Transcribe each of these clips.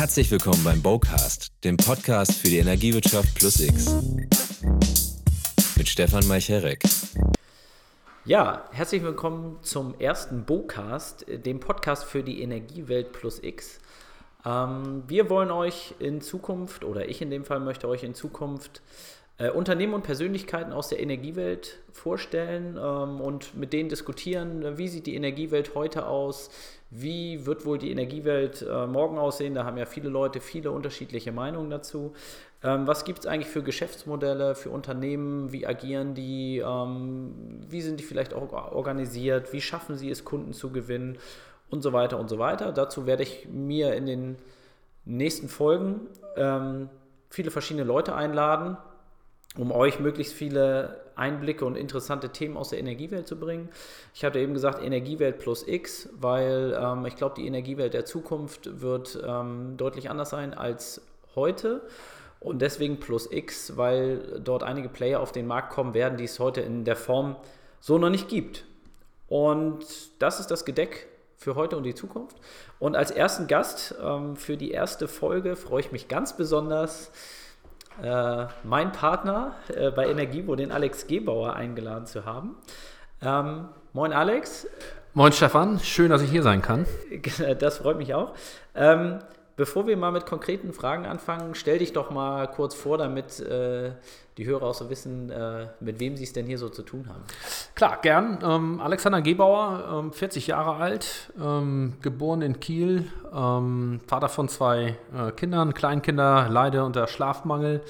Herzlich willkommen beim Bowcast, dem Podcast für die Energiewirtschaft plus X. Mit Stefan Meicherek. Ja, herzlich willkommen zum ersten Bowcast, dem Podcast für die Energiewelt plus X. Ähm, wir wollen euch in Zukunft, oder ich in dem Fall möchte euch in Zukunft äh, Unternehmen und Persönlichkeiten aus der Energiewelt vorstellen ähm, und mit denen diskutieren, wie sieht die Energiewelt heute aus, wie wird wohl die Energiewelt äh, morgen aussehen. Da haben ja viele Leute viele unterschiedliche Meinungen dazu. Ähm, was gibt es eigentlich für Geschäftsmodelle, für Unternehmen? Wie agieren die? Ähm, wie sind die vielleicht auch organisiert? Wie schaffen sie es, Kunden zu gewinnen? Und so weiter und so weiter. Dazu werde ich mir in den nächsten Folgen ähm, viele verschiedene Leute einladen, um euch möglichst viele Einblicke und interessante Themen aus der Energiewelt zu bringen. Ich hatte eben gesagt, Energiewelt plus X, weil ähm, ich glaube, die Energiewelt der Zukunft wird ähm, deutlich anders sein als heute. Und deswegen plus X, weil dort einige Player auf den Markt kommen werden, die es heute in der Form so noch nicht gibt. Und das ist das Gedeck für heute und die Zukunft. Und als ersten Gast ähm, für die erste Folge freue ich mich ganz besonders, äh, mein Partner äh, bei Energievo, den Alex Gebauer, eingeladen zu haben. Ähm, moin Alex. Moin Stefan, schön, dass ich hier sein kann. Das freut mich auch. Ähm, bevor wir mal mit konkreten Fragen anfangen, stell dich doch mal kurz vor, damit äh, die Hörer auch so wissen, äh, mit wem sie es denn hier so zu tun haben. Klar, gern. Ähm, Alexander Gebauer, ähm, 40 Jahre alt, ähm, geboren in Kiel, ähm, Vater von zwei äh, Kindern, Kleinkinder, leide unter Schlafmangel.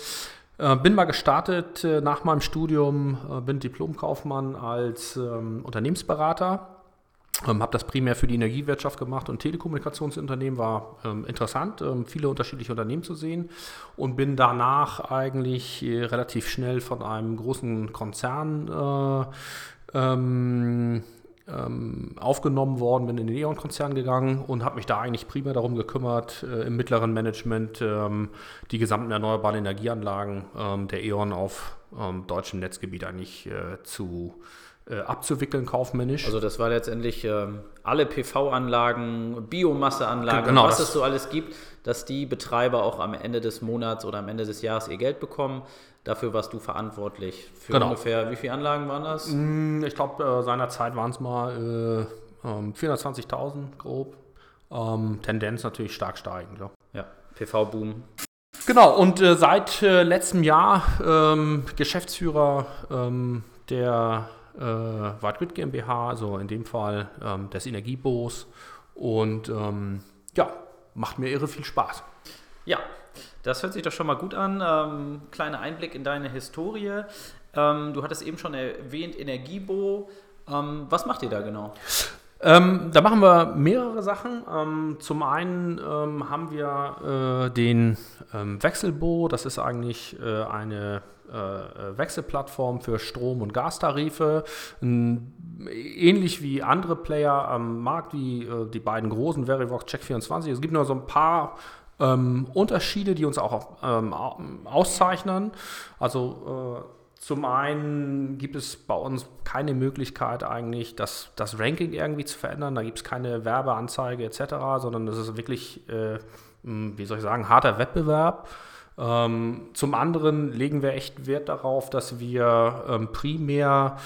Äh, bin mal gestartet äh, nach meinem Studium, äh, bin Diplomkaufmann als ähm, Unternehmensberater ähm, habe das primär für die Energiewirtschaft gemacht und Telekommunikationsunternehmen war ähm, interessant, ähm, viele unterschiedliche Unternehmen zu sehen und bin danach eigentlich äh, relativ schnell von einem großen Konzern äh, ähm, ähm, aufgenommen worden, bin in den E.ON-Konzern gegangen und habe mich da eigentlich primär darum gekümmert, äh, im mittleren Management ähm, die gesamten erneuerbaren Energieanlagen der E.ON auf deutschem Netzgebiet eigentlich äh, zu äh, abzuwickeln kaufmännisch. Also das war letztendlich ähm, alle PV-Anlagen, Biomasseanlagen, genau, was es so alles gibt, dass die Betreiber auch am Ende des Monats oder am Ende des Jahres ihr Geld bekommen. Dafür warst du verantwortlich. Für genau. ungefähr, wie viele Anlagen waren das? Mm, ich glaube, äh, seinerzeit waren es mal äh, 420.000 ähm, grob. Ähm, Tendenz natürlich stark steigend. Ja, ja PV-Boom. Genau, und äh, seit äh, letztem Jahr ähm, Geschäftsführer ähm, der äh, White GmbH, also in dem Fall ähm, des Energiebos. Und ähm, ja, macht mir irre viel Spaß. Ja, das hört sich doch schon mal gut an. Ähm, kleiner Einblick in deine Historie. Ähm, du hattest eben schon erwähnt, Energiebo. Ähm, was macht ihr da genau? Ähm, da machen wir mehrere Sachen. Ähm, zum einen ähm, haben wir äh, den ähm, Wechselbo, das ist eigentlich äh, eine äh, Wechselplattform für Strom- und Gastarife. ähnlich wie andere Player am Markt, wie äh, die beiden großen, Verivox, Check24. Es gibt nur so ein paar ähm, Unterschiede, die uns auch ähm, auszeichnen. Also äh, zum einen gibt es bei uns keine Möglichkeit eigentlich, das, das Ranking irgendwie zu verändern. Da gibt es keine Werbeanzeige etc., sondern das ist wirklich, äh, wie soll ich sagen, harter Wettbewerb. Ähm, zum anderen legen wir echt Wert darauf, dass wir ähm, primär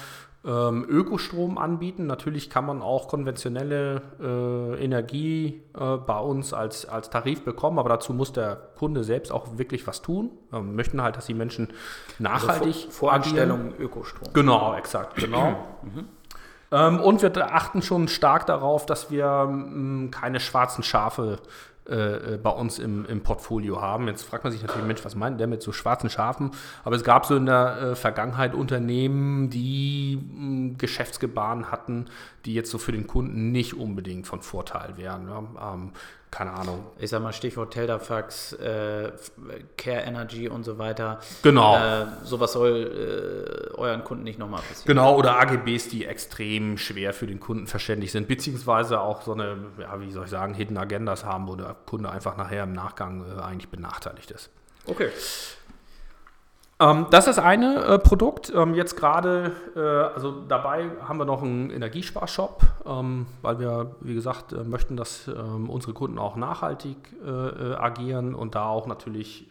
ähm, Ökostrom anbieten. Natürlich kann man auch konventionelle äh, Energie äh, bei uns als, als Tarif bekommen, aber dazu muss der Kunde selbst auch wirklich was tun. Wir möchten halt, dass die Menschen nachhaltig also vor, Voranstellung Ökostrom. Genau, exakt, genau. mhm. ähm, und wir achten schon stark darauf, dass wir keine schwarzen Schafe äh, äh, bei uns im, im, Portfolio haben. Jetzt fragt man sich natürlich, Mensch, was meint der mit so schwarzen Schafen? Aber es gab so in der äh, Vergangenheit Unternehmen, die mh, Geschäftsgebaren hatten, die jetzt so für den Kunden nicht unbedingt von Vorteil wären. Ja? Ähm, keine Ahnung. Ich sag mal Stichwort Teldafax, äh, Care Energy und so weiter. Genau. Äh, sowas soll äh, euren Kunden nicht nochmal passieren. Genau, oder AGBs, die extrem schwer für den Kunden verständlich sind, beziehungsweise auch so eine, ja, wie soll ich sagen, Hidden Agendas haben, wo der Kunde einfach nachher im Nachgang äh, eigentlich benachteiligt ist. Okay. Ähm, das ist eine äh, Produkt. Ähm, jetzt gerade, äh, also dabei haben wir noch einen Energiesparshop, ähm, weil wir, wie gesagt, äh, möchten, dass ähm, unsere Kunden auch nachhaltig äh, äh, agieren und da auch natürlich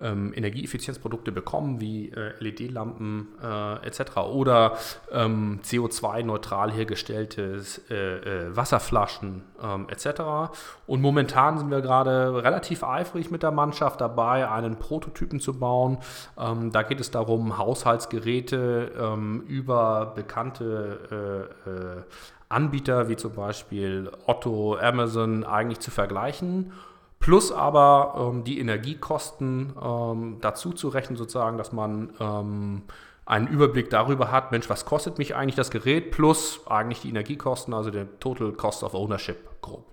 ähm, Energieeffizienzprodukte bekommen, wie äh, LED-Lampen äh, etc. oder ähm, CO2-neutral hergestellte äh, äh, Wasserflaschen ähm, etc. Und momentan sind wir gerade relativ eifrig mit der Mannschaft dabei, einen Prototypen zu bauen. Ähm, da geht es darum, Haushaltsgeräte ähm, über bekannte äh, äh, Anbieter wie zum Beispiel Otto, Amazon eigentlich zu vergleichen plus aber ähm, die Energiekosten ähm, dazu zu rechnen, sozusagen, dass man ähm, einen Überblick darüber hat, Mensch, was kostet mich eigentlich das Gerät, plus eigentlich die Energiekosten, also der Total Cost of Ownership grob.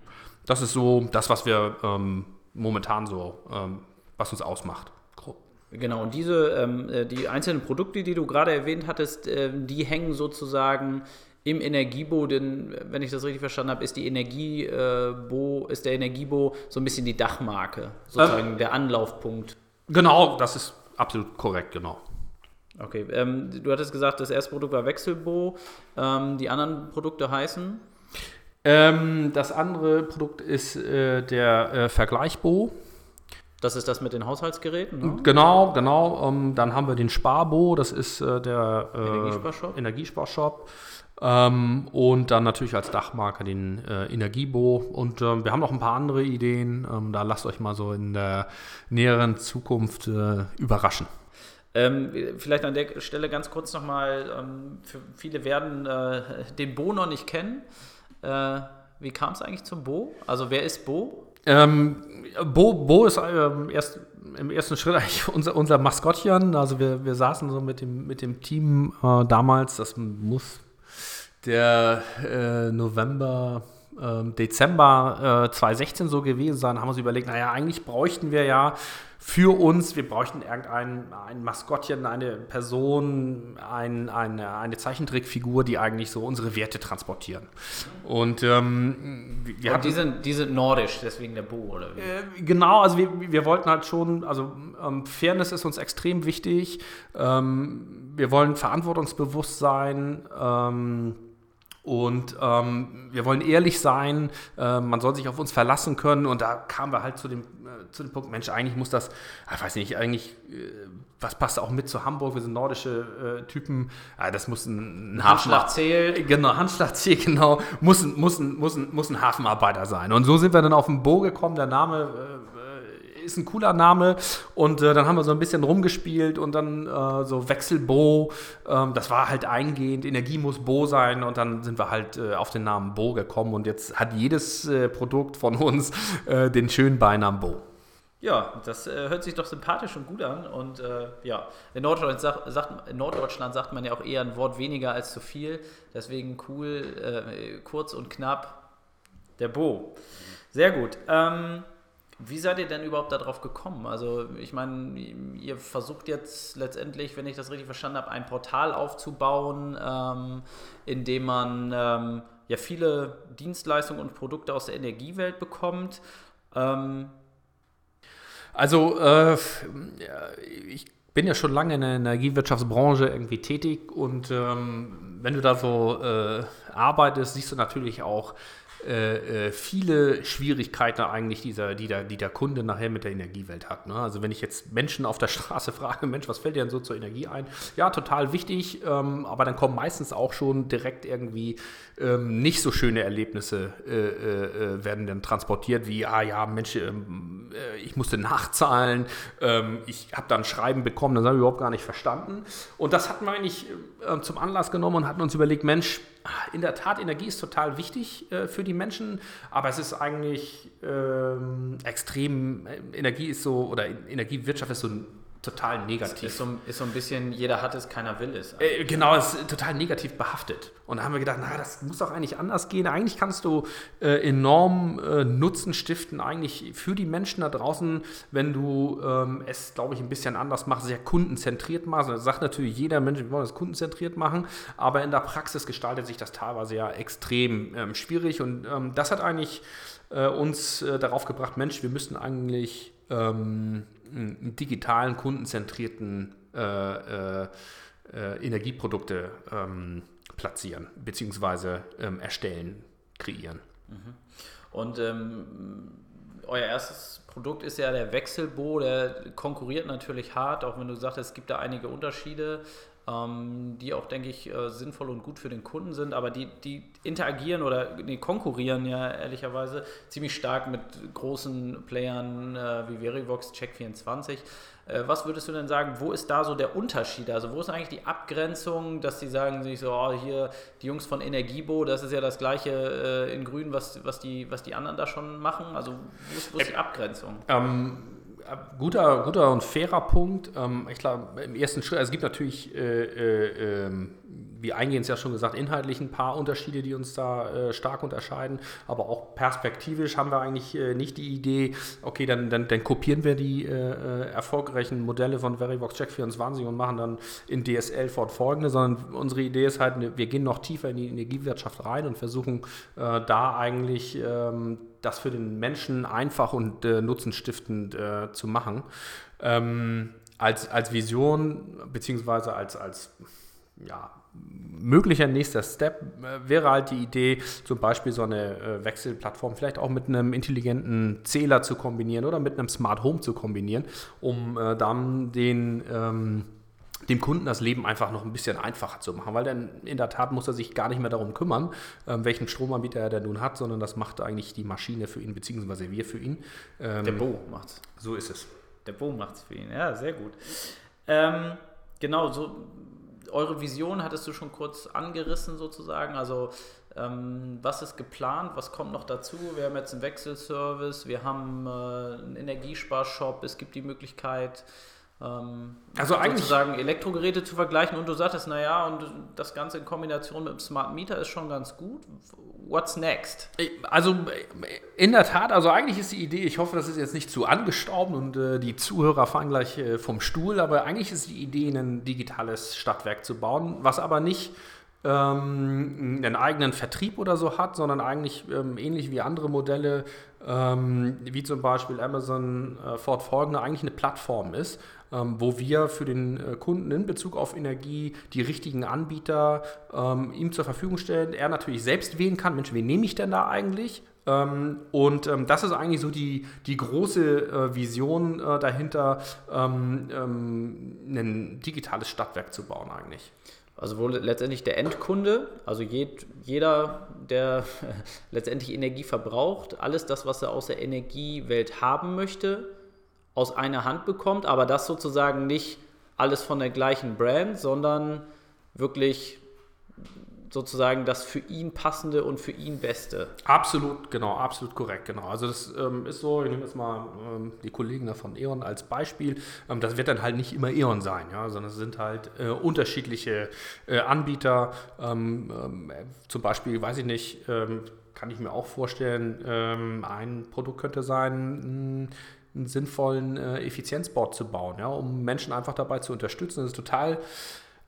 Das ist so das, was wir ähm, momentan so, ähm, was uns ausmacht. Grob. Genau, und diese, ähm, äh, die einzelnen Produkte, die du gerade erwähnt hattest, äh, die hängen sozusagen im Energiebo, denn wenn ich das richtig verstanden habe, ist die Energiebo, ist der Energiebo so ein bisschen die Dachmarke, sozusagen ähm, der Anlaufpunkt. Genau, das ist absolut korrekt, genau. Okay, ähm, du hattest gesagt, das erste Produkt war Wechselbo. Ähm, die anderen Produkte heißen? Ähm, das andere Produkt ist äh, der äh, Vergleichbo. Das ist das mit den Haushaltsgeräten? Ne? Genau, genau. Um, ähm, dann haben wir den Sparbo, das ist äh, der äh, Energiesparshop. Energiesparshop. Ähm, und dann natürlich als Dachmarke den äh, Energiebo. Und ähm, wir haben noch ein paar andere Ideen. Ähm, da lasst euch mal so in der näheren Zukunft äh, überraschen. Ähm, vielleicht an der Stelle ganz kurz nochmal, ähm, viele werden äh, den Bo noch nicht kennen. Äh, wie kam es eigentlich zum Bo? Also wer ist Bo? Ähm, Bo, Bo ist erst im ersten Schritt eigentlich unser, unser Maskottchen. Also wir, wir saßen so mit dem, mit dem Team äh, damals, das muss der äh, November, äh, Dezember äh, 2016 so gewesen sein, haben wir uns überlegt, naja, eigentlich bräuchten wir ja für uns, wir bräuchten irgendein ein Maskottchen, eine Person, ein, eine, eine Zeichentrickfigur, die eigentlich so unsere Werte transportieren. Und, ähm, wir Und die, sind, die sind nordisch, deswegen der Bo, oder wie? Äh, genau, also wir, wir wollten halt schon, also ähm, Fairness ist uns extrem wichtig. Ähm, wir wollen verantwortungsbewusst sein. Ähm, und ähm, wir wollen ehrlich sein, äh, man soll sich auf uns verlassen können. Und da kamen wir halt zu dem, äh, zu dem Punkt, Mensch, eigentlich muss das, ah, ich weiß nicht, eigentlich, äh, was passt auch mit zu Hamburg? Wir sind nordische äh, Typen. Ah, das muss ein, ein Handschlag zählt. Genau, Handschlag zählt, genau. Muss, muss, muss, muss ein Hafenarbeiter sein. Und so sind wir dann auf den Bo gekommen. Der Name äh, ist ein cooler Name. Und äh, dann haben wir so ein bisschen rumgespielt und dann äh, so Wechselbo. Ähm, das war halt eingehend. Energie muss Bo sein. Und dann sind wir halt äh, auf den Namen Bo gekommen. Und jetzt hat jedes äh, Produkt von uns äh, den schönen Beinamen Bo. Ja, das äh, hört sich doch sympathisch und gut an. Und äh, ja, in Norddeutschland, sagt, sagt, in Norddeutschland sagt man ja auch eher ein Wort weniger als zu viel. Deswegen cool, äh, kurz und knapp, der Bo. Sehr gut. Ähm, wie seid ihr denn überhaupt darauf gekommen? Also ich meine, ihr versucht jetzt letztendlich, wenn ich das richtig verstanden habe, ein Portal aufzubauen, ähm, in dem man ähm, ja viele Dienstleistungen und Produkte aus der Energiewelt bekommt. Ähm also äh, ich bin ja schon lange in der Energiewirtschaftsbranche irgendwie tätig und ähm, wenn du da so äh, arbeitest, siehst du natürlich auch äh, äh, viele Schwierigkeiten eigentlich, dieser, die, der, die der Kunde nachher mit der Energiewelt hat. Ne? Also wenn ich jetzt Menschen auf der Straße frage, Mensch, was fällt dir denn so zur Energie ein? Ja, total wichtig, ähm, aber dann kommen meistens auch schon direkt irgendwie ähm, nicht so schöne Erlebnisse äh, äh, äh werden dann transportiert, wie, ah ja, Mensch, ähm, äh, ich musste nachzahlen, ähm, ich habe dann Schreiben bekommen, das habe ich überhaupt gar nicht verstanden. Und das hatten wir eigentlich zum Anlass genommen und hatten uns überlegt, Mensch, in der Tat, Energie ist total wichtig äh, für die Menschen, aber es ist eigentlich ähm, extrem, äh, Energie ist so, oder Energiewirtschaft ist so ein total negativ. Ist so, ist so ein bisschen, jeder hat es, keiner will es. Äh, genau, es ist total negativ behaftet. Und da haben wir gedacht, na, das muss doch eigentlich anders gehen. Eigentlich kannst du äh, enorm äh, Nutzen stiften, eigentlich für die Menschen da draußen, wenn du ähm, es, glaube ich, ein bisschen anders machst, sehr kundenzentriert machst. Das sagt natürlich jeder Mensch, wir wollen das kundenzentriert machen, aber in der Praxis gestaltet sich das teilweise ja extrem ähm, schwierig. Und ähm, das hat eigentlich äh, uns äh, darauf gebracht, Mensch, wir müssten eigentlich ähm, digitalen, kundenzentrierten äh, äh, äh, Energieprodukte ähm, platzieren, beziehungsweise ähm, erstellen, kreieren. Mhm. Und ähm, euer erstes Produkt ist ja der Wechselbo, der konkurriert natürlich hart, auch wenn du sagst, es gibt da einige Unterschiede die auch, denke ich, äh, sinnvoll und gut für den Kunden sind, aber die, die interagieren oder nee, konkurrieren ja ehrlicherweise ziemlich stark mit großen Playern äh, wie Verivox, Check24. Äh, was würdest du denn sagen, wo ist da so der Unterschied? Also wo ist eigentlich die Abgrenzung, dass die sagen sich so, oh, hier die Jungs von Energiebo, das ist ja das gleiche in Grün, was, was, die, was die anderen da schon machen? Also wo ist, wo ist die Abgrenzung? Ähm guter, guter und fairer Punkt. Ähm, ich glaube, im ersten Schritt, also es gibt natürlich, äh, äh, ähm, wie eingehend ja schon gesagt, inhaltlich ein paar Unterschiede, die uns da äh, stark unterscheiden, aber auch perspektivisch haben wir eigentlich äh, nicht die Idee, okay, dann, dann, dann kopieren wir die äh, äh, erfolgreichen Modelle von Verivox Check 24 und machen dann in DSL fortfolgende, sondern unsere Idee ist halt, wir gehen noch tiefer in die Energiewirtschaft rein und versuchen da eigentlich ähm, das für den Menschen einfach und äh, nutzenstiftend äh, zu machen. Ähm, als, als Vision, beziehungsweise als, als ja, möglicher nächster Step äh, wäre halt die Idee, zum Beispiel so eine äh, Wechselplattform vielleicht auch mit einem intelligenten Zähler zu kombinieren oder mit einem Smart Home zu kombinieren, um äh, dann den ähm, dem Kunden das Leben einfach noch ein bisschen einfacher zu machen, weil dann in der Tat muss er sich gar nicht mehr darum kümmern, ähm, welchen Stromanbieter er denn nun hat, sondern das macht eigentlich die Maschine für ihn, beziehungsweise wir für ihn. Ähm, der Bo macht's. So ist es. Der Bo macht's für ihn, ja, sehr gut. Ähm, genau, so eure Vision hattest du schon kurz angerissen sozusagen, also ähm, was ist geplant, was kommt noch dazu? Wir haben jetzt einen Wechselservice, wir haben äh, einen Energiesparshop, es gibt die Möglichkeit, ähm, also eigentlich sozusagen Elektrogeräte zu vergleichen und du sagtest, naja, und das Ganze in Kombination mit dem Smart Meter ist schon ganz gut. What's next? Also in der Tat, also eigentlich ist die Idee, ich hoffe, das ist jetzt nicht zu angestaubt und äh, die Zuhörer fahren gleich äh, vom Stuhl, aber eigentlich ist die Idee, ein digitales Stadtwerk zu bauen, was aber nicht ähm, einen eigenen Vertrieb oder so hat, sondern eigentlich ähm, ähnlich wie andere Modelle, ähm, wie zum Beispiel Amazon äh, fortfolgende, eigentlich eine Plattform ist, wo wir für den äh, Kunden in Bezug auf Energie die richtigen Anbieter ähm, ihm zur Verfügung stellen. Er natürlich selbst wählen kann, Mensch, wen nehme ich denn da eigentlich? Ähm, und ähm, das ist eigentlich so die, die große äh, Vision äh, dahinter, ähm, ähm, ein digitales Stadtwerk zu bauen eigentlich. Also wo letztendlich der Endkunde, also jed, jeder, der letztendlich Energie verbraucht, alles das, was er aus der Energiewelt haben möchte, aus einer Hand bekommt, aber das sozusagen nicht alles von der gleichen Brand, sondern wirklich sozusagen das für ihn passende und für ihn beste. Absolut, genau, absolut korrekt, genau. Also das ähm, ist so, ich nehme jetzt mal ähm, die Kollegen da von E.ON als Beispiel, ähm, das wird dann halt nicht immer E.ON sein, ja, sondern es sind halt äh, unterschiedliche äh, Anbieter, ähm, ähm, zum Beispiel, weiß ich nicht, ähm, kann ich mir auch vorstellen, ein Produkt könnte sein, mh, einen sinnvollen äh, Effizienzboard zu bauen, ja, um Menschen einfach dabei zu unterstützen. Das ist total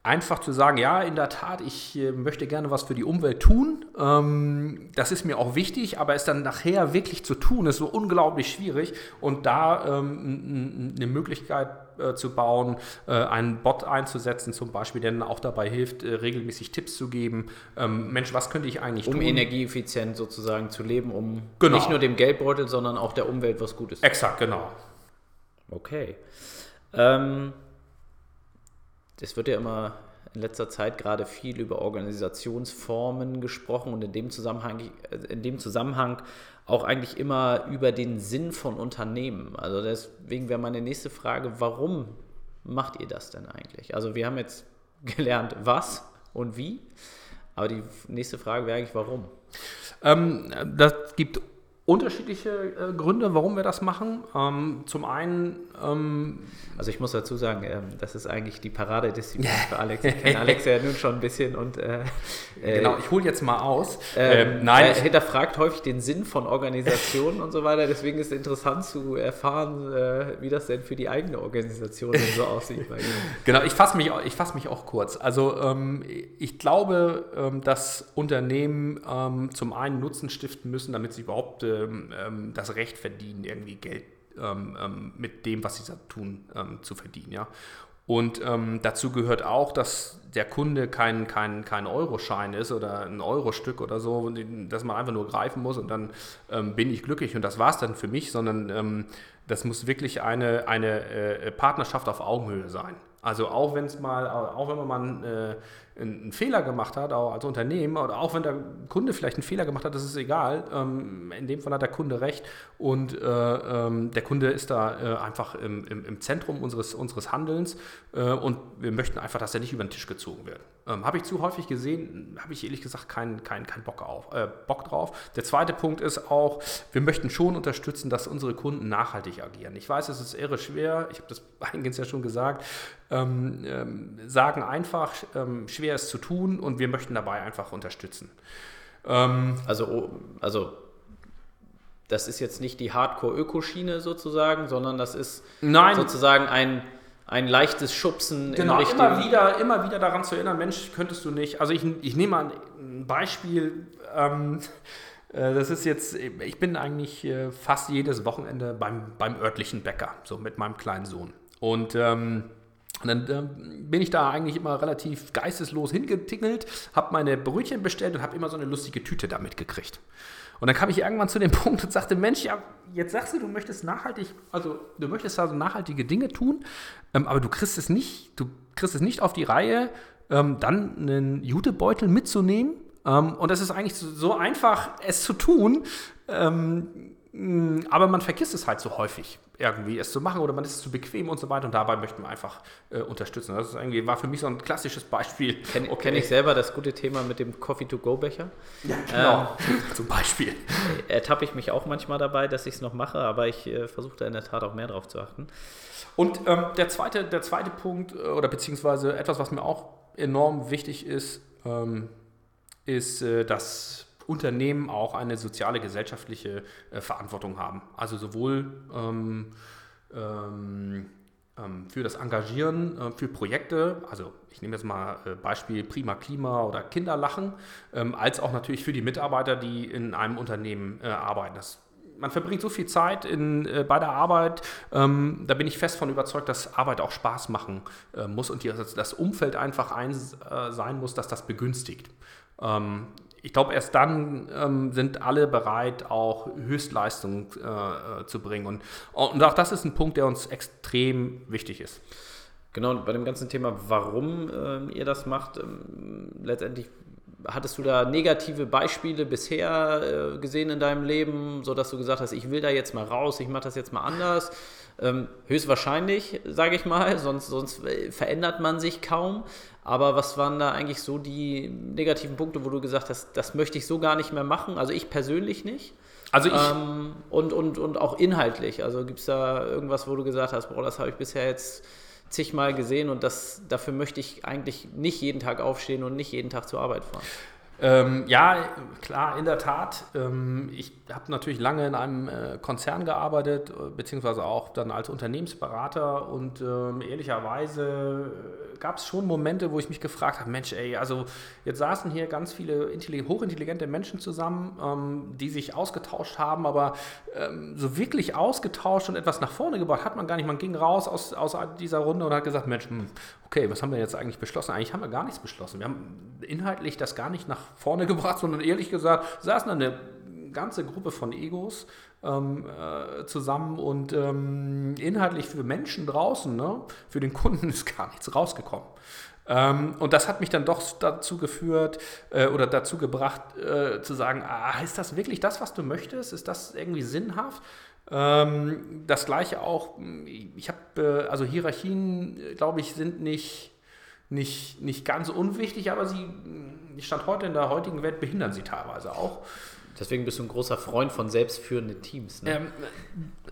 einfach zu sagen, ja, in der Tat, ich äh, möchte gerne was für die Umwelt tun. Ähm, das ist mir auch wichtig, aber es dann nachher wirklich zu tun, ist so unglaublich schwierig. Und da ähm, eine Möglichkeit äh, zu bauen, äh, einen Bot einzusetzen, zum Beispiel, der dann auch dabei hilft, regelmäßig Tipps zu geben. Ähm, Mensch, was könnte ich eigentlich um tun? Um energieeffizient sozusagen zu leben, um genau. nicht nur dem Geldbeutel, sondern auch der Umwelt was Gutes. Exakt, genau. Okay. Ähm, es wird ja immer in letzter Zeit gerade viel über Organisationsformen gesprochen und in dem Zusammenhang, in dem Zusammenhang auch eigentlich immer über den Sinn von Unternehmen. Also deswegen wäre meine nächste Frage, warum macht ihr das denn eigentlich? Also wir haben jetzt gelernt, was und wie, aber die nächste Frage wäre eigentlich, warum? Ähm, das gibt unterschiedliche äh, Gründe, warum wir das machen. Ähm, zum einen. Ähm, also, ich muss dazu sagen, ähm, das ist eigentlich die Paradedisziplin für Alex. Ich kenne Alex ja nun schon ein bisschen und. Äh, äh genau, ich hole jetzt mal aus. Ähm, ähm, nein. Er hinterfragt häufig den Sinn von Organisationen und so weiter. Deswegen ist es interessant zu erfahren, äh, wie das denn für die eigene Organisation so aussieht. genau, ich fasse mich, fass mich auch kurz. Also, ähm, ich glaube, dass Unternehmen zum einen Nutzen stiften müssen, damit sie überhaupt ähm, ähm, das Recht verdienen, irgendwie Geld ähm, ähm, mit dem, was sie tun, ähm, zu verdienen. Ja? Und dazu gehört auch, dass der Kunde kein, kein, kein Euroschein ist oder ein Eurostück oder so, dass man einfach nur greifen muss und dann bin ich glücklich und das war es dann für mich, sondern das muss wirklich eine, eine äh, Partnerschaft auf Augenhöhe sein. Also auch wenn es mal, auch wenn man mal äh, einen Fehler gemacht hat, auch als Unternehmen, oder auch wenn der Kunde vielleicht einen Fehler gemacht hat, das ist egal. Ähm, in dem Fall hat der Kunde recht und äh, ähm, der Kunde ist da äh, einfach im, im, Zentrum unseres, unseres Handelns äh, und wir möchten einfach, dass er nicht über den Tisch gezogen wird. Ähm, habe ich zu häufig gesehen, habe ich ehrlich gesagt keinen kein, kein Bock, äh, Bock drauf. Der zweite Punkt ist auch, wir möchten schon unterstützen, dass unsere Kunden nachhaltig agieren. Ich weiß, es ist irre schwer, ich habe das eingehend ja schon gesagt, ähm, ähm, sagen einfach, ähm, schwer es zu tun und wir möchten dabei einfach unterstützen. Ähm, also, oh, also das ist jetzt nicht die Hardcore-Ökoschiene sozusagen, sondern das ist Nein. sozusagen ein, ein leichtes Schubsen genau, in Richtung... Immer wieder, immer wieder daran zu erinnern, Mensch, könntest du nicht... Also ich, ich nehme mal ein Beispiel... Ähm, äh, das ist jetzt, ich bin eigentlich äh, fast jedes Wochenende beim, beim örtlichen Bäcker, so mit meinem kleinen Sohn. Und ähm, und dann äh, bin ich da eigentlich immer relativ geisteslos hingetingelt, habe meine Brötchen bestellt und habe immer so eine lustige Tüte damit gekriegt. Und dann kam ich irgendwann zu dem Punkt und sagte, Mensch, ja, jetzt sagst du, du möchtest nachhaltig, also du möchtest also nachhaltige Dinge tun, ähm, aber du kriegst es nicht, du kriegst es nicht auf die Reihe, ähm, dann einen Jutebeutel mitzunehmen. Ähm, und das ist eigentlich so, so einfach, es zu tun. Ähm, Mm, aber man vergisst es halt so häufig, irgendwie es zu machen oder man ist zu bequem und so weiter und dabei möchten wir einfach äh, unterstützen. Das ist irgendwie, war für mich so ein klassisches Beispiel. Kenne okay. kenn ich selber das gute Thema mit dem Coffee-to-go-Becher. Ja, genau, ähm, zum Beispiel. Ertappe ich mich auch manchmal dabei, dass ich es noch mache, aber ich äh, versuche da in der Tat auch mehr drauf zu achten. Und ähm, der, zweite, der zweite Punkt, äh, oder beziehungsweise etwas, was mir auch enorm wichtig ist, ähm, ist, äh, dass Unternehmen auch eine soziale, gesellschaftliche äh, Verantwortung haben. Also sowohl ähm, ähm, ähm, für das Engagieren, äh, für Projekte, also ich nehme jetzt mal äh, Beispiel Prima Klima oder Kinderlachen, ähm, als auch natürlich für die Mitarbeiter, die in einem Unternehmen äh, arbeiten. Das man verbringt so viel Zeit in, bei der Arbeit, ähm, da bin ich fest von überzeugt, dass Arbeit auch Spaß machen muss und die, das Umfeld einfach ein, sein muss, dass das begünstigt. Ich glaube, erst dann ähm, sind alle bereit, auch Höchstleistung äh, zu bringen. Und, und auch das ist ein Punkt, der uns extrem wichtig ist. Genau, bei dem ganzen Thema, warum ähm, ihr das macht, ähm, letztendlich hattest du da negative Beispiele bisher äh, gesehen in deinem Leben, sodass du gesagt hast, ich will da jetzt mal raus, ich mache das jetzt mal anders? Ähm, höchstwahrscheinlich, sage ich mal, sonst, sonst äh, verändert man sich kaum. Aber was waren da eigentlich so die negativen Punkte, wo du gesagt hast, das möchte ich so gar nicht mehr machen? Also ich persönlich nicht. Also ich. Ähm, und, und, und auch inhaltlich. Also gibt es da irgendwas, wo du gesagt hast, boah, das habe ich bisher jetzt zigmal gesehen und das, dafür möchte ich eigentlich nicht jeden Tag aufstehen und nicht jeden Tag zur Arbeit fahren. Ähm, ja, klar, in der Tat. Ähm, ich habe natürlich lange in einem äh, Konzern gearbeitet, äh, beziehungsweise auch dann als Unternehmensberater und ähm, ehrlicherweise äh, gab es schon Momente, wo ich mich gefragt habe, Mensch, ey, also jetzt saßen hier ganz viele hochintelligente Menschen zusammen, ähm, die sich ausgetauscht haben, aber ähm, so wirklich ausgetauscht und etwas nach vorne gebracht hat man gar nicht. Man ging raus aus, aus dieser Runde und hat gesagt, Mensch, hm, okay, was haben wir jetzt eigentlich beschlossen? Eigentlich haben wir gar nichts beschlossen. Wir haben inhaltlich das gar nicht nach vorne gebracht, sondern ehrlich gesagt saßen eine ganze Gruppe von Egos ähm, äh, zusammen und ähm, inhaltlich für Menschen draußen, ne, für den Kunden ist gar nichts rausgekommen. Ähm, und das hat mich dann doch dazu geführt äh, oder dazu gebracht äh, zu sagen, ah, ist das wirklich das, was du möchtest? Ist das irgendwie sinnhaft? Ähm, das gleiche auch, ich habe, äh, also Hierarchien, glaube ich, sind nicht, nicht, nicht ganz unwichtig, aber sie, Stand heute in der heutigen Welt, behindern sie teilweise auch. Deswegen bist du ein großer Freund von selbstführenden Teams. Ne? Ähm,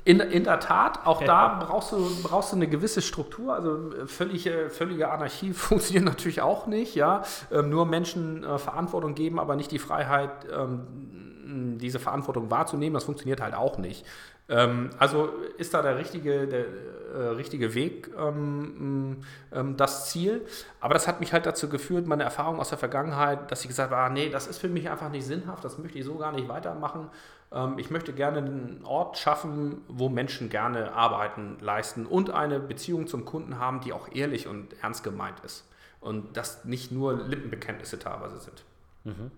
in, in der Tat, auch da brauchst du, brauchst du eine gewisse Struktur. Also äh, völlige, völlige Anarchie funktioniert natürlich auch nicht. Ja? Ähm, nur Menschen äh, Verantwortung geben, aber nicht die Freiheit, ähm, diese Verantwortung wahrzunehmen, das funktioniert halt auch nicht. Ähm, also ist da der richtige, der, äh, richtige Weg ähm, ähm, das Ziel. Aber das hat mich halt dazu geführt, meine Erfahrung aus der Vergangenheit, dass ich gesagt habe, ah, nee, das ist für mich einfach nicht sinnhaft, das möchte ich so gar nicht weitermachen. ähm, ich möchte gerne einen Ort schaffen, wo Menschen gerne arbeiten, leisten und eine Beziehung zum Kunden haben, die auch ehrlich und ernst gemeint ist. Und das nicht nur Lippenbekenntnisse teilweise sind. Mhm.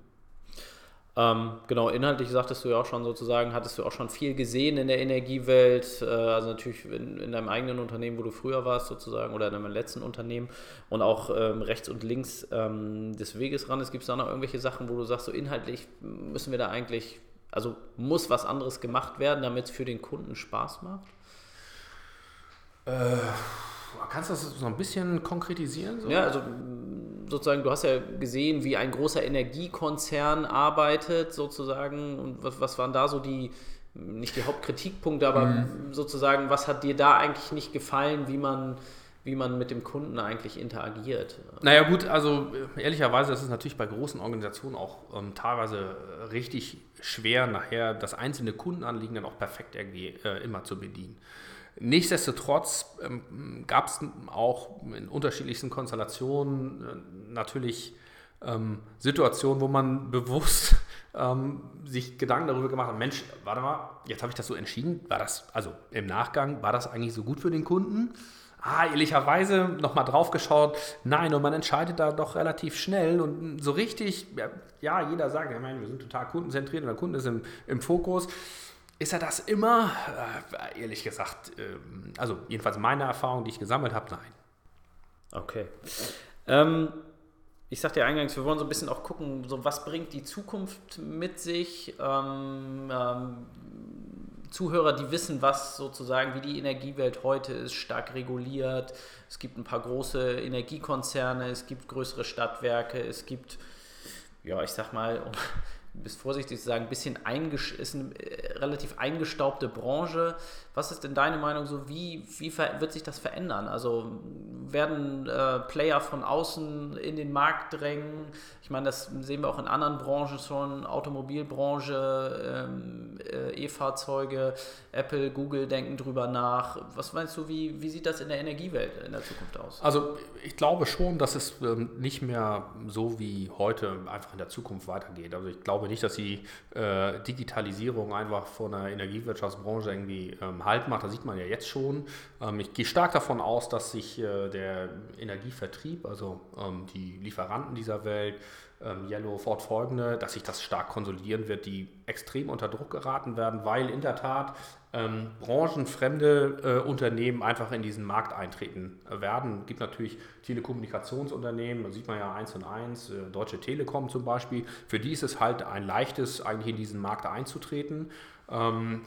Ähm, genau, inhaltlich sagtest du ja auch schon sozusagen, hattest du auch schon viel gesehen in der Energiewelt, äh, also natürlich in, in, deinem eigenen Unternehmen, wo du früher warst sozusagen, oder in deinem letzten Unternehmen und auch ähm, rechts und links ähm, des Weges ran. Es gibt da noch irgendwelche Sachen, wo du sagst, so inhaltlich müssen wir da eigentlich, also muss was anderes gemacht werden, damit es für den Kunden Spaß macht? Äh, kannst du das so ein bisschen konkretisieren? So? Ja, also sozusagen, du hast ja gesehen, wie ein großer Energiekonzern arbeitet, sozusagen. Und was, was waren da so die, nicht die Hauptkritikpunkte, aber mhm. sozusagen, was hat dir da eigentlich nicht gefallen, wie man, wie man mit dem Kunden eigentlich interagiert? Naja, gut, also ehrlicherweise ist es natürlich bei großen Organisationen auch ähm, teilweise richtig schwer, nachher das einzelne Kundenanliegen dann auch perfekt irgendwie äh, immer zu bedienen. Nichtsdestotrotz ähm, gab es auch in unterschiedlichsten Konstellationen äh, natürlich ähm, Situationen, wo man bewusst ähm, sich Gedanken darüber gemacht hat, Mensch, warte mal, jetzt habe ich das so entschieden, war das, also im Nachgang, war das eigentlich so gut für den Kunden? Ah, ehrlicherweise nochmal drauf geschaut, nein, und man entscheidet da doch relativ schnell und so richtig, ja, jeder sagt, ich meine, wir sind total kundenzentriert und der Kunde ist im, im Fokus. Ist er das immer? Äh, ehrlich gesagt, äh, also jedenfalls meine Erfahrung, die ich gesammelt habe, nein. Okay. Ähm, ich sagte ja eingangs, wir wollen so ein bisschen auch gucken, so was bringt die Zukunft mit sich. Ähm, ähm, Zuhörer, die wissen, was sozusagen, wie die Energiewelt heute ist, stark reguliert. Es gibt ein paar große Energiekonzerne, es gibt größere Stadtwerke, es gibt, ja, ich sag mal, bist vorsichtig zu sagen, ein bisschen ist eine äh, relativ eingestaubte Branche. Was ist denn deine Meinung so? Wie, wie wird sich das verändern? Also werden äh, Player von außen in den Markt drängen? Ich meine, das sehen wir auch in anderen Branchen schon, Automobilbranche, ähm, äh, E-Fahrzeuge, Apple, Google denken drüber nach. Was meinst du, wie, wie sieht das in der Energiewelt in der Zukunft aus? Also ich glaube schon, dass es ähm, nicht mehr so wie heute einfach in der Zukunft weitergeht. Also ich glaube nicht, dass die äh, Digitalisierung einfach von der Energiewirtschaftsbranche irgendwie ähm, Halt macht. Das sieht man ja jetzt schon. Ähm, ich gehe stark davon aus, dass sich äh, der Energievertrieb, also ähm, die Lieferanten dieser Welt, ähm, Yellow fortfolgende, dass sich das stark konsolidieren wird, die extrem unter Druck geraten werden, weil in der Tat ähm, branchenfremde äh, Unternehmen einfach in diesen Markt eintreten werden. Es gibt natürlich Telekommunikationsunternehmen, da sieht man ja eins und eins, äh, Deutsche Telekom zum Beispiel, für die ist es halt ein leichtes, eigentlich in diesen Markt einzutreten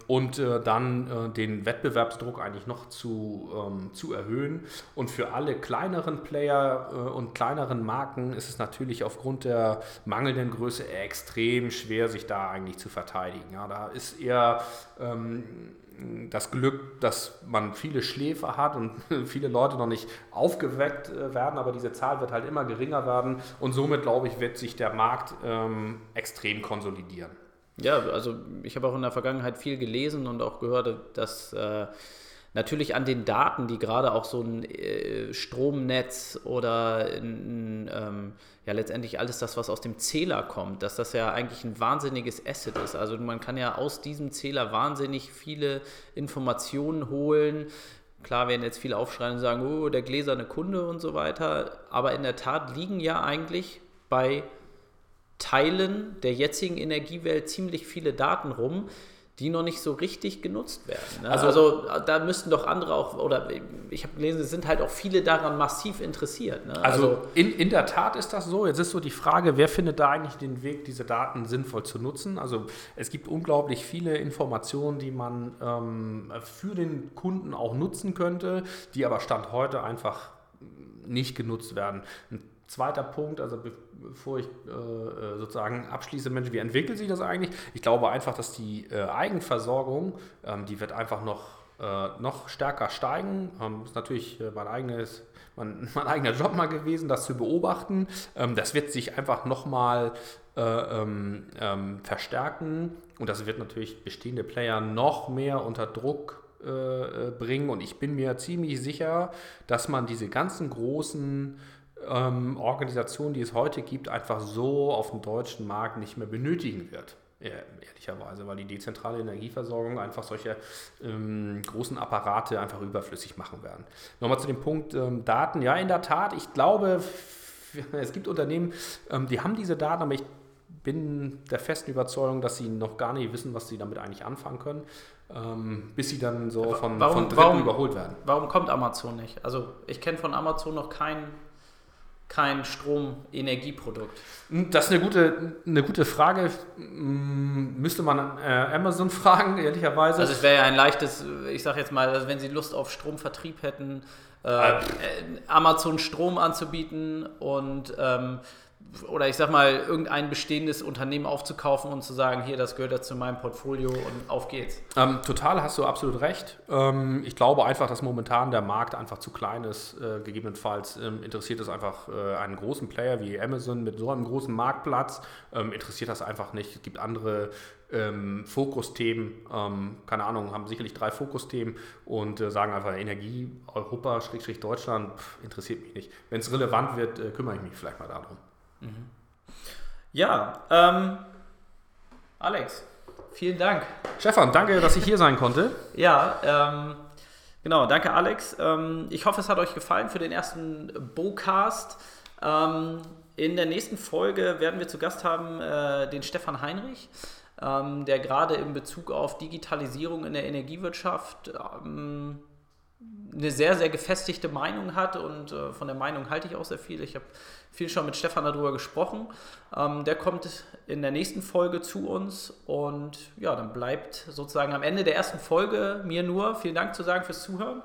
und äh, dann äh, den Wettbewerbsdruck eigentlich noch zu, ähm, zu erhöhen. Und für alle kleineren Player äh, und kleineren Marken ist es natürlich aufgrund der mangelnden Größe extrem schwer, sich da eigentlich zu verteidigen. Ja, da ist eher ähm, das Glück, dass man viele Schläfer hat und viele Leute noch nicht aufgeweckt werden, aber diese Zahl wird halt immer geringer werden und somit, glaube ich, wird sich der Markt ähm, extrem konsolidieren. Ja, also ich habe auch in der Vergangenheit viel gelesen und auch gehört, dass äh, natürlich an den Daten, die gerade auch so ein äh, Stromnetz oder ein, ähm, ja letztendlich alles das, was aus dem Zähler kommt, dass das ja eigentlich ein wahnsinniges Asset ist. Also man kann ja aus diesem Zähler wahnsinnig viele Informationen holen. Klar werden jetzt viele aufschreien und sagen, oh, der gläserne Kunde und so weiter. Aber in der Tat liegen ja eigentlich bei Teilen der jetzigen Energiewelt ziemlich viele Daten rum, die noch nicht so richtig genutzt werden. Ne? Also, also, da müssten doch andere auch, oder ich habe gelesen, es sind halt auch viele daran massiv interessiert. Ne? Also, also in, in der Tat ist das so. Jetzt ist so die Frage, wer findet da eigentlich den Weg, diese Daten sinnvoll zu nutzen? Also es gibt unglaublich viele Informationen, die man ähm, für den Kunden auch nutzen könnte, die aber Stand heute einfach nicht genutzt werden. Ein zweiter Punkt, also bevor ich äh, äh, sozusagen abschließe, Mensch, wie entwickelt sich das eigentlich? Ich glaube einfach, dass die äh, Eigenversorgung, ähm, die wird einfach noch, äh, noch stärker steigen. Ähm, ist natürlich äh, mein eigenes mein, mein, eigener Job mal gewesen, das zu beobachten. Ähm, das wird sich einfach nochmal äh, ähm, ähm, verstärken und das wird natürlich bestehende Player noch mehr unter Druck äh, bringen. Und ich bin mir ziemlich sicher, dass man diese ganzen großen ähm, Organisationen, die es heute gibt, einfach so auf dem deutschen Markt nicht mehr benötigen wird. Ja, ehrlicherweise, weil die dezentrale Energieversorgung einfach solche ähm, großen Apparate einfach überflüssig machen werden. Nochmal zu dem Punkt ähm, Daten. Ja, in der Tat, ich glaube, es gibt Unternehmen, ähm, die haben diese Daten, aber ich bin der festen Überzeugung, dass sie noch gar nicht wissen, was sie damit eigentlich anfangen können, ähm, bis sie dann so von, warum, von Dritten warum, überholt werden. Warum kommt Amazon nicht? Also ich kenne von Amazon noch kein, kein Strom-Energieprodukt. Hm, Das ist eine gute, eine gute Frage. Hm, Müsste man äh, Amazon fragen, ehrlicherweise. Also es wäre ja ein leichtes, ich sage jetzt mal, also wenn sie Lust auf Stromvertrieb hätten, äh, äh, Amazon Strom anzubieten und ähm, oder ich sag mal, irgendein bestehendes Unternehmen aufzukaufen und zu sagen, hier, das gehört jetzt zu meinem Portfolio und auf geht's. Ähm, total hast du absolut recht. Ähm, ich glaube einfach, dass momentan der Markt einfach zu klein ist. Äh, gegebenenfalls ähm, interessiert es einfach äh, einen großen Player wie Amazon mit so einem großen Marktplatz. Ähm, interessiert das einfach nicht. Es gibt andere ähm, Fokusthemen. Ähm, keine Ahnung, haben sicherlich drei Fokusthemen und äh, sagen einfach Energie, Europa, Schrägstrich Deutschland, pff, interessiert mich nicht. Wenn es relevant wird, äh, kümmere ich mich vielleicht mal darum. Ja, ähm, Alex, vielen Dank. Stefan, danke, dass ich hier sein konnte. Ja, ähm, genau, danke Alex. Ähm, ich hoffe, es hat euch gefallen für den ersten Bocast. Ähm, in der nächsten Folge werden wir zu Gast haben äh, den Stefan Heinrich, ähm, der gerade in Bezug auf Digitalisierung in der Energiewirtschaft ähm, eine sehr, sehr gefestigte Meinung hat und äh, von der Meinung halte ich auch sehr viel. Ich habe viel schon mit Stefan darüber gesprochen. Ähm, der kommt in der nächsten Folge zu uns und ja, dann bleibt sozusagen am Ende der ersten Folge mir nur vielen Dank zu sagen fürs Zuhören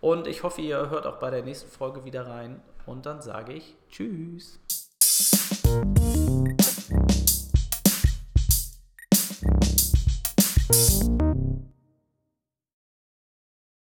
und ich hoffe, ihr hört auch bei der nächsten Folge wieder rein und dann sage ich Tschüss.